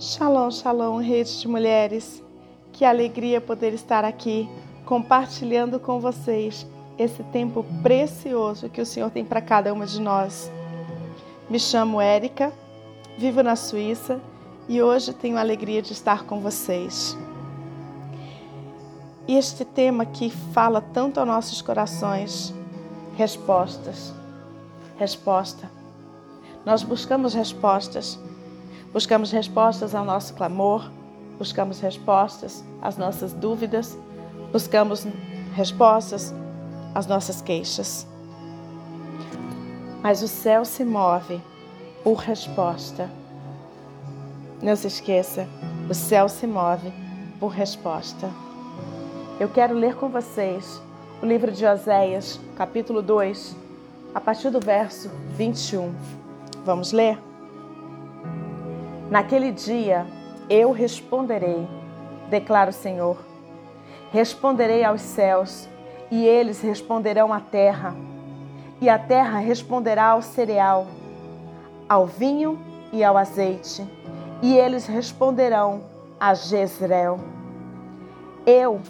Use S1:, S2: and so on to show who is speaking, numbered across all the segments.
S1: Shalom, shalom, rede de mulheres. Que alegria poder estar aqui compartilhando com vocês esse tempo precioso que o Senhor tem para cada uma de nós. Me chamo Érica, vivo na Suíça e hoje tenho a alegria de estar com vocês. E este tema que fala tanto aos nossos corações, respostas. Resposta. Nós buscamos respostas Buscamos respostas ao nosso clamor, buscamos respostas às nossas dúvidas, buscamos respostas às nossas queixas. Mas o céu se move por resposta. Não se esqueça, o céu se move por resposta. Eu quero ler com vocês o livro de Oséias, capítulo 2, a partir do verso 21. Vamos ler? Naquele dia eu responderei, declara o Senhor. Responderei aos céus, e eles responderão à terra. E a terra responderá ao cereal, ao vinho e ao azeite, e eles responderão a Jezreel. Eu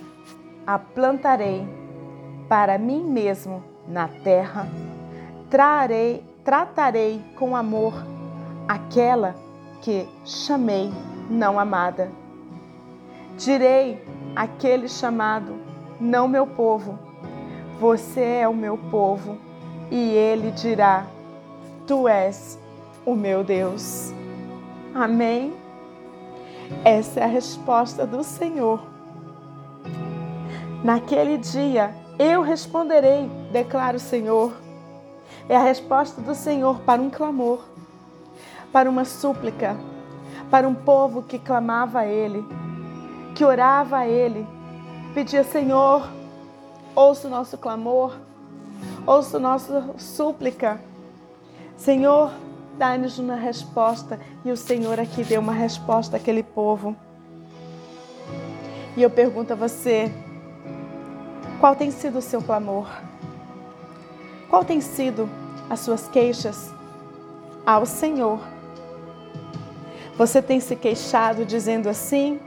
S1: a plantarei para mim mesmo na terra, trarei, tratarei com amor aquela que chamei não amada. Direi aquele chamado, não meu povo, você é o meu povo, e ele dirá: Tu és o meu Deus. Amém? Essa é a resposta do Senhor. Naquele dia eu responderei, declara o Senhor. É a resposta do Senhor para um clamor para uma súplica, para um povo que clamava a Ele, que orava a Ele, pedia: Senhor, ouça o nosso clamor, ouça a nossa súplica. Senhor, dá-nos uma resposta. E o Senhor aqui deu uma resposta àquele povo. E eu pergunto a você: qual tem sido o seu clamor? Qual tem sido as suas queixas ao Senhor? Você tem se queixado dizendo assim: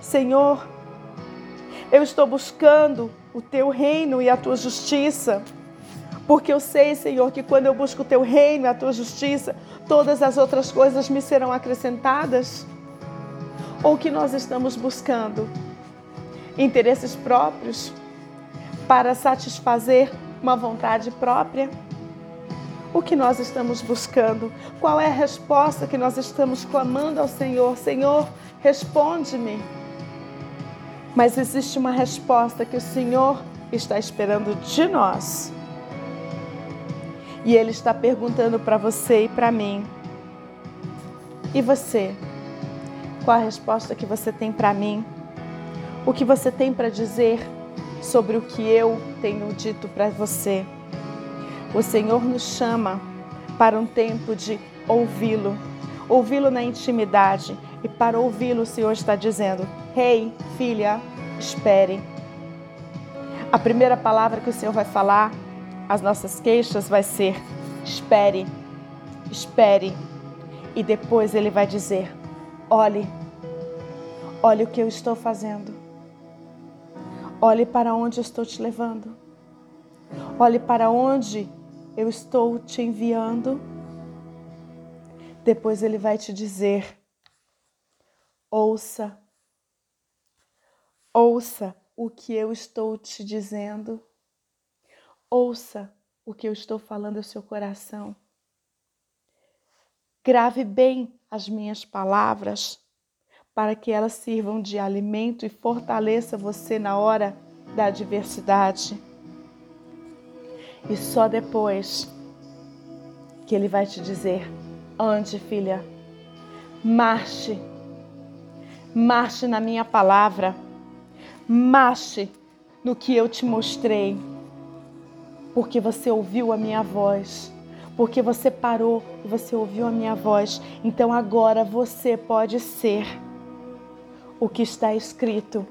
S1: Senhor, eu estou buscando o teu reino e a tua justiça. Porque eu sei, Senhor, que quando eu busco o teu reino e a tua justiça, todas as outras coisas me serão acrescentadas. Ou que nós estamos buscando interesses próprios para satisfazer uma vontade própria? O que nós estamos buscando? Qual é a resposta que nós estamos clamando ao Senhor? Senhor, responde-me. Mas existe uma resposta que o Senhor está esperando de nós. E Ele está perguntando para você e para mim. E você? Qual a resposta que você tem para mim? O que você tem para dizer sobre o que eu tenho dito para você? O Senhor nos chama para um tempo de ouvi-lo, ouvi-lo na intimidade. E para ouvi-lo, o Senhor está dizendo: Rei, hey, filha, espere. A primeira palavra que o Senhor vai falar, as nossas queixas, vai ser: espere, espere. E depois ele vai dizer: olhe, olhe o que eu estou fazendo. Olhe para onde eu estou te levando. Olhe para onde eu estou te enviando. Depois ele vai te dizer: ouça, ouça o que eu estou te dizendo, ouça o que eu estou falando ao seu coração. Grave bem as minhas palavras para que elas sirvam de alimento e fortaleça você na hora da adversidade. E só depois que ele vai te dizer: ande, filha, marche, marche na minha palavra, marche no que eu te mostrei, porque você ouviu a minha voz, porque você parou e você ouviu a minha voz. Então agora você pode ser o que está escrito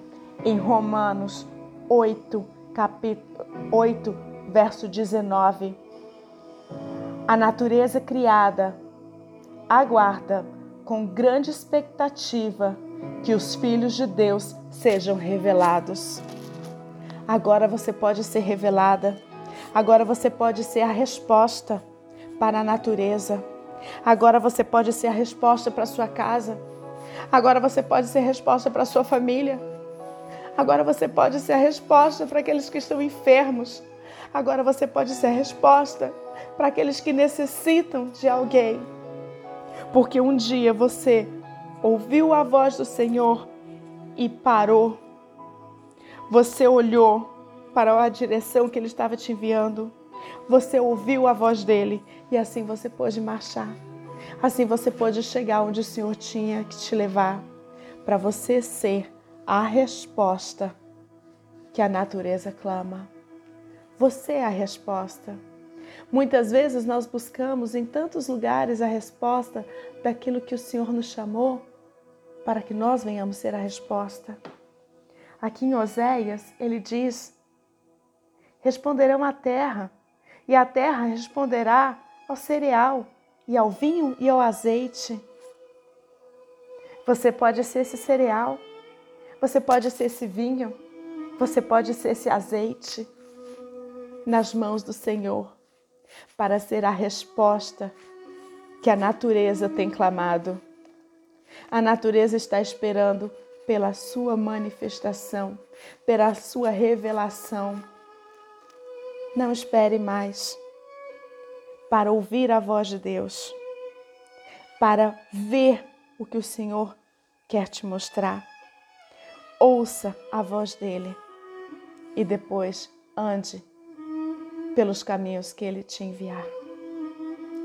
S1: em Romanos 8, capítulo 8, verso 19. A natureza criada aguarda com grande expectativa que os filhos de Deus sejam revelados. Agora você pode ser revelada. Agora você pode ser a resposta para a natureza. Agora você pode ser a resposta para a sua casa. Agora você pode ser a resposta para a sua família. Agora você pode ser a resposta para aqueles que estão enfermos. Agora você pode ser a resposta para aqueles que necessitam de alguém. Porque um dia você ouviu a voz do Senhor e parou. Você olhou para a direção que Ele estava te enviando. Você ouviu a voz dele e assim você pôde marchar. Assim você pôde chegar onde o Senhor tinha que te levar, para você ser a resposta que a natureza clama. Você é a resposta. Muitas vezes nós buscamos em tantos lugares a resposta daquilo que o Senhor nos chamou para que nós venhamos ser a resposta. Aqui em Oséias, ele diz: Responderão à terra, e a terra responderá ao cereal, e ao vinho e ao azeite. Você pode ser esse cereal, você pode ser esse vinho, você pode ser esse azeite nas mãos do Senhor para ser a resposta que a natureza tem clamado. A natureza está esperando pela sua manifestação, pela sua revelação. Não espere mais para ouvir a voz de Deus, para ver o que o Senhor quer te mostrar. Ouça a voz dele e depois ande pelos caminhos que Ele te enviar.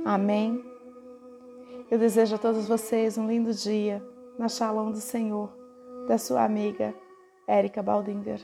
S1: Amém. Eu desejo a todos vocês um lindo dia na Shalom do Senhor, da sua amiga Érica Baldinger.